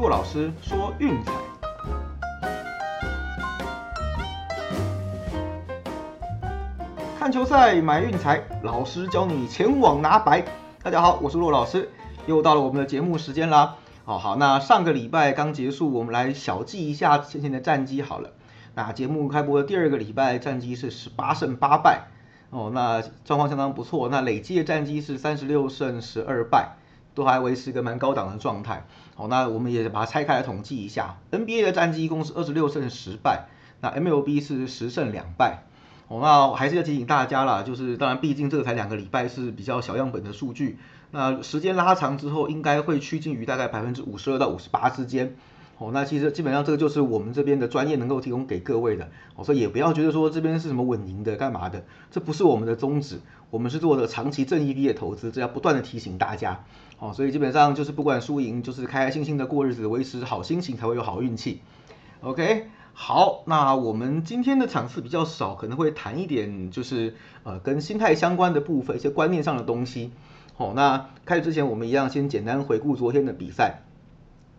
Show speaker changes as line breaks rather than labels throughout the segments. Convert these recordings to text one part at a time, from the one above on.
骆老师说运彩，看球赛买运彩，老师教你前往拿白。大家好，我是骆老师，又到了我们的节目时间啦。哦好，那上个礼拜刚结束，我们来小记一下先前的战绩好了。那节目开播的第二个礼拜，战绩是十八胜八败，哦，那状况相当不错。那累计的战绩是三十六胜十二败，都还维持一个蛮高档的状态。好，那我们也把它拆开来统计一下，NBA 的战绩一共是二十六胜十败，那 MLB 是十胜两败。哦，那还是要提醒大家啦，就是当然，毕竟这个才两个礼拜是比较小样本的数据，那时间拉长之后，应该会趋近于大概百分之五十二到五十八之间。哦，那其实基本上这个就是我们这边的专业能够提供给各位的，哦，所以也不要觉得说这边是什么稳赢的干嘛的，这不是我们的宗旨，我们是做的长期正 EV 的投资，这要不断的提醒大家。哦，所以基本上就是不管输赢，就是开开心心的过日子，维持好心情才会有好运气。OK。好，那我们今天的场次比较少，可能会谈一点就是呃跟心态相关的部分，一些观念上的东西。好，那开始之前，我们一样先简单回顾昨天的比赛。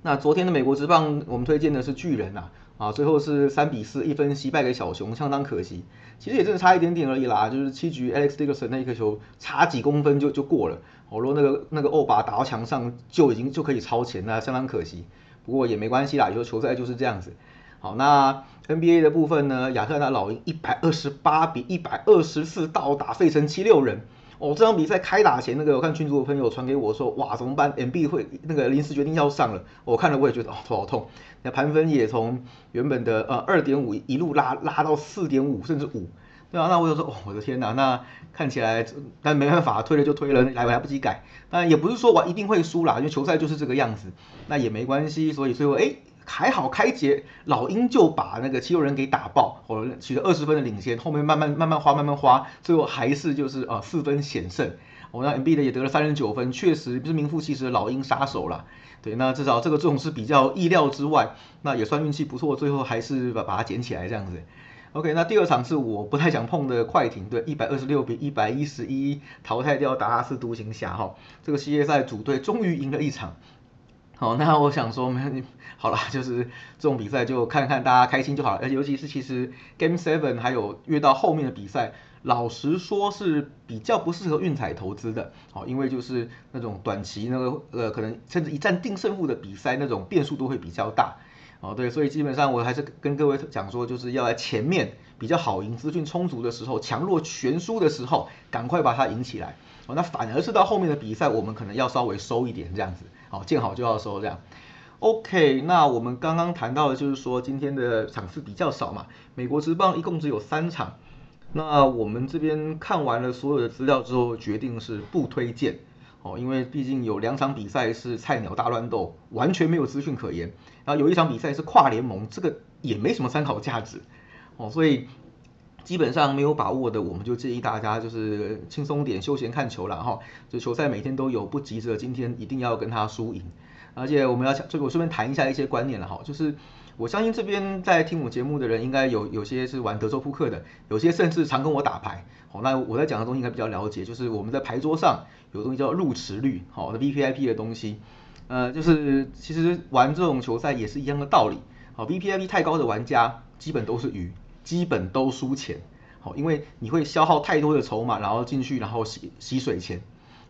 那昨天的美国职棒，我们推荐的是巨人呐，啊，最后是三比四一分惜败给小熊，相当可惜。其实也真的差一点点而已啦，就是七局 Alex Dickerson 那一颗球差几公分就就过了。哦，如果那个那个欧巴打到墙上就已经就可以超前了，相当可惜。不过也没关系啦，有时候球赛就是这样子。好，那 NBA 的部分呢？亚特兰大老鹰一百二十八比一百二十四倒打费城七六人。哦，这场比赛开打前，那个我看群主的朋友传给我说，哇，怎么办？MB 会那个临时决定要上了。我看了我也觉得哦，头好痛。那盘分也从原本的呃二点五一路拉拉到四点五甚至五。对啊，那我就说，哦，我的天哪，那看起来，但没办法，推了就推了，来来不及改。当然也不是说我一定会输啦，因为球赛就是这个样子，那也没关系。所以最后哎。还好开节，老鹰就把那个七六人给打爆，或者取得二十分的领先，后面慢慢慢慢花慢慢花，最后还是就是呃四分险胜。我那 M B 的也得了三十九分，确实是名副其实的老鹰杀手了。对，那至少这个这种是比较意料之外，那也算运气不错，最后还是把把它捡起来这样子。OK，那第二场是我不太想碰的快艇队，一百二十六比一百一十一淘汰掉达拉斯独行侠哈，这个系列赛主队终于赢了一场。好，那我想说，没你好了，就是这种比赛就看看大家开心就好。而且尤其是其实 Game Seven 还有越到后面的比赛，老实说是比较不适合运彩投资的。好，因为就是那种短期那个呃，可能甚至一战定胜负的比赛，那种变数都会比较大。哦，对，所以基本上我还是跟各位讲说，就是要在前面比较好赢、资讯充足的时候，强弱悬殊的时候，赶快把它赢起来。哦，那反而是到后面的比赛，我们可能要稍微收一点这样子。好，见好就要收这样。OK，那我们刚刚谈到的就是说今天的场次比较少嘛，美国职棒一共只有三场。那我们这边看完了所有的资料之后，决定是不推荐。哦，因为毕竟有两场比赛是菜鸟大乱斗，完全没有资讯可言。然后有一场比赛是跨联盟，这个也没什么参考价值。哦，所以基本上没有把握的，我们就建议大家就是轻松点，休闲看球了哈。就球赛每天都有，不急着今天一定要跟他输赢。而且我们要，这个我顺便谈一下一些观念了哈。就是我相信这边在听我节目的人，应该有有些是玩德州扑克的，有些甚至常跟我打牌。好，那我在讲的东西应该比较了解，就是我们在牌桌上有东西叫入池率，好，的 V P I P 的东西。呃，就是其实玩这种球赛也是一样的道理。好，V P I P 太高的玩家基本都是鱼。基本都输钱，好，因为你会消耗太多的筹码，然后进去，然后洗洗水钱，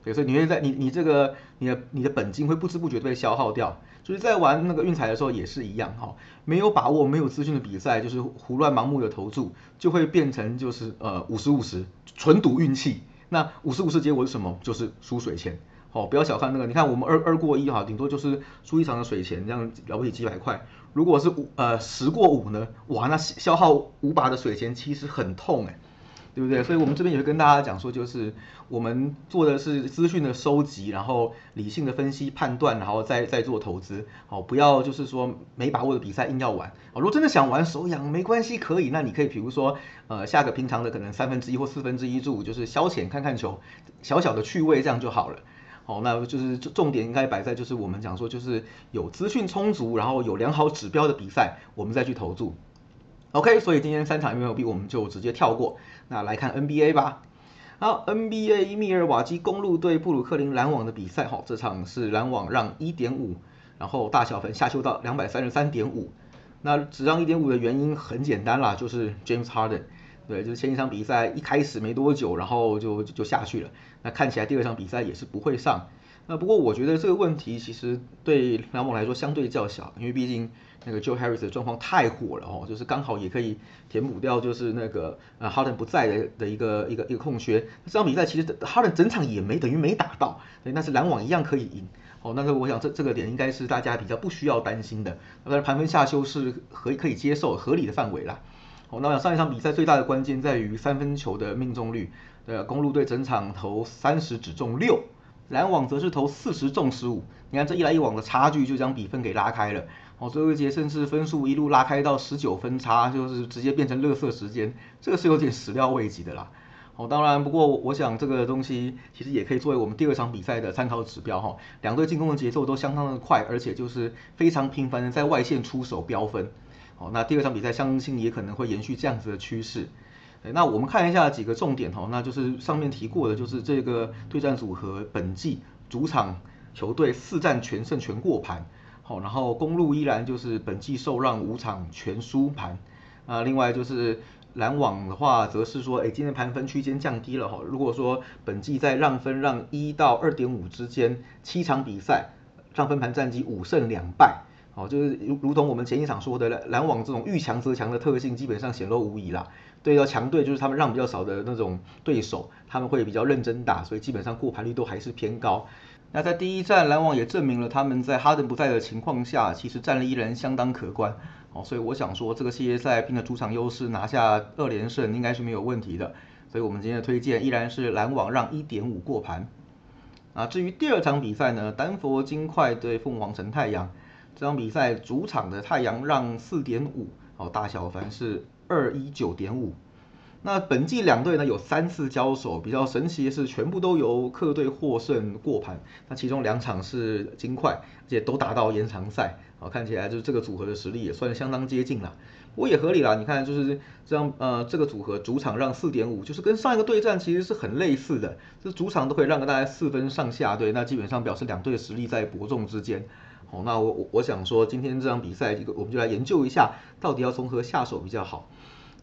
对，所以你会在你你这个你的你的本金会不知不觉被消耗掉，就是在玩那个运彩的时候也是一样，哈，没有把握、没有资讯的比赛，就是胡乱盲目的投注，就会变成就是呃五十五十，纯赌运气。那五十五十结果是什么？就是输水钱。好，不要小看那个，你看我们二二过一哈，顶多就是输一场的水钱，这样了不起几百块。如果是五呃十过五呢，哇，那消耗五把的水钱其实很痛哎，对不对？所以我们这边也会跟大家讲说，就是我们做的是资讯的收集，然后理性的分析判断，然后再再做投资。好，不要就是说没把握的比赛硬要玩。哦，如果真的想玩手痒没关系，可以，那你可以比如说呃下个平常的可能三分之一或四分之一注，就是消遣看看球，小小的趣味这样就好了。好，那就是重点应该摆在就是我们讲说就是有资讯充足，然后有良好指标的比赛，我们再去投注。OK，所以今天三场 MLB 我们就直接跳过，那来看 NBA 吧。好，NBA 密尔瓦基公路对布鲁克林篮网的比赛，哈，这场是篮网让一点五然后大小分下修到两百三十三点五。那只让一点五的原因很简单啦，就是 James Harden，对，就是前一场比赛一开始没多久，然后就就下去了。那看起来第二场比赛也是不会上。那不过我觉得这个问题其实对篮网来说相对较小，因为毕竟那个 Joe Harris 的状况太火了哦，就是刚好也可以填补掉就是那个呃 Harden 不在的的一个一个一个空缺。这场比赛其实 Harden 整场也没等于没打到，对，但是篮网一样可以赢。哦，那个我想这这个点应该是大家比较不需要担心的，但是盘分下修是可可以接受合理的范围啦。哦，那上一场比赛最大的关键在于三分球的命中率，呃，公路队整场投三十只中六，篮网则是投四十中十五，你看这一来一往的差距就将比分给拉开了。哦，最后一节甚至分数一路拉开到十九分差，就是直接变成乐色时间，这个是有点始料未及的啦。哦，当然，不过我想这个东西其实也可以作为我们第二场比赛的参考指标哈。两队进攻的节奏都相当的快，而且就是非常频繁的在外线出手飙分。哦，那第二场比赛相信也可能会延续这样子的趋势。那我们看一下几个重点哈，那就是上面提过的，就是这个对战组合本季主场球队四战全胜全过盘。好，然后公路依然就是本季受让五场全输盘。啊，另外就是。篮网的话，则是说，哎，今天盘分区间降低了哈。如果说本季在让分让一到二点五之间，七场比赛让分盘战绩五胜两败，哦，就是如如同我们前一场说的，篮网这种遇强则强的特性基本上显露无遗啦。对到强队，就是他们让比较少的那种对手，他们会比较认真打，所以基本上过盘率都还是偏高。那在第一站，篮网也证明了他们在哈登不在的情况下，其实战力依然相当可观。哦，所以我想说，这个系列赛凭着主场优势拿下二连胜，应该是没有问题的。所以我们今天的推荐依然是篮网让一点五过盘。啊，至于第二场比赛呢，丹佛金块对凤凰城太阳，这场比赛主场的太阳让四点五，哦，大小凡是二一九点五。那本季两队呢有三次交手，比较神奇的是全部都由客队获胜过盘。那其中两场是金块，而且都打到延长赛。好，看起来就是这个组合的实力也算相当接近了。不过也合理啦，你看就是这样，呃，这个组合主场让四点五，就是跟上一个对战其实是很类似的，这主场都可以让个大概四分上下，对，那基本上表示两队的实力在伯仲之间。好，那我我想说今天这场比赛，这个我们就来研究一下，到底要从何下手比较好。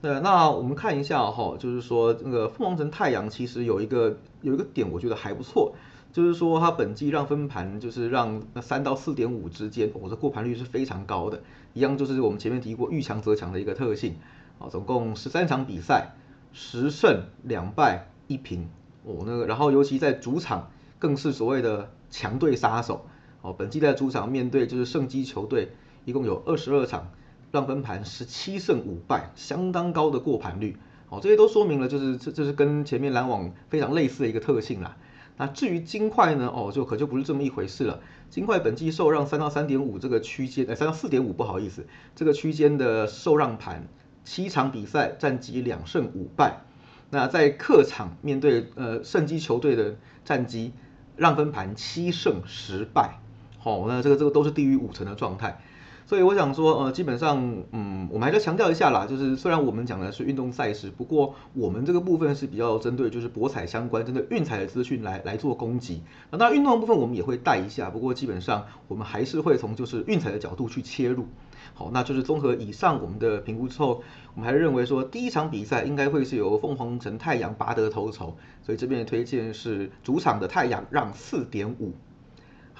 对，那我们看一下哈，就是说那个凤凰城太阳其实有一个有一个点，我觉得还不错，就是说它本季让分盘就是让那三到四点五之间，我的过盘率是非常高的，一样就是我们前面提过遇强则强的一个特性，啊，总共十三场比赛，十胜两败一平，哦那个，然后尤其在主场更是所谓的强队杀手，哦，本季在主场面对就是胜基球队，一共有二十二场。让分盘十七胜五败，相当高的过盘率，哦，这些都说明了就是这这是跟前面篮网非常类似的一个特性啦。那至于金块呢，哦，就可就不是这么一回事了。金块本季受让三到三点五这个区间，呃，三到四点五，不好意思，这个区间的受让盘，七场比赛战绩两胜五败。那在客场面对呃胜基球队的战绩，让分盘七胜十败，好，那这个这个都是低于五成的状态。所以我想说，呃，基本上，嗯，我们还是强调一下啦，就是虽然我们讲的是运动赛事，不过我们这个部分是比较针对就是博彩相关、针对运彩的资讯来来做攻击。那当然运动的部分我们也会带一下，不过基本上我们还是会从就是运彩的角度去切入。好，那就是综合以上我们的评估之后，我们还是认为说第一场比赛应该会是由凤凰城太阳拔得头筹，所以这边的推荐是主场的太阳让四点五。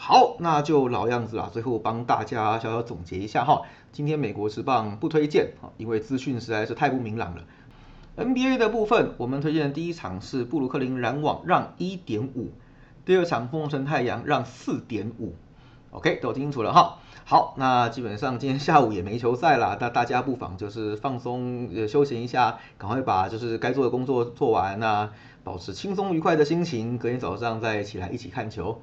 好，那就老样子啦。最后帮大家小小总结一下哈，今天美国职棒不推荐，因为资讯实在是太不明朗了。NBA 的部分，我们推荐的第一场是布鲁克林篮网让一点五，第二场凤凰城太阳让四点五。OK，都清楚了哈。好，那基本上今天下午也没球赛了，那大家不妨就是放松呃休闲一下，赶快把就是该做的工作做完那保持轻松愉快的心情，隔天早上再起来一起看球。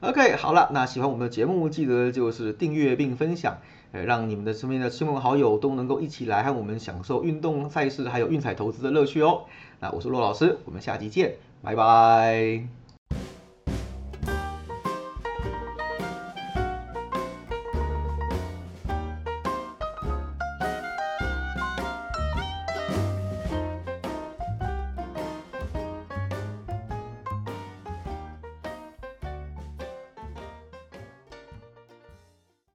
OK，好了，那喜欢我们的节目，记得就是订阅并分享，呃，让你们的身边的亲朋好友都能够一起来和我们享受运动赛事还有运彩投资的乐趣哦。那我是骆老师，我们下期见，拜拜。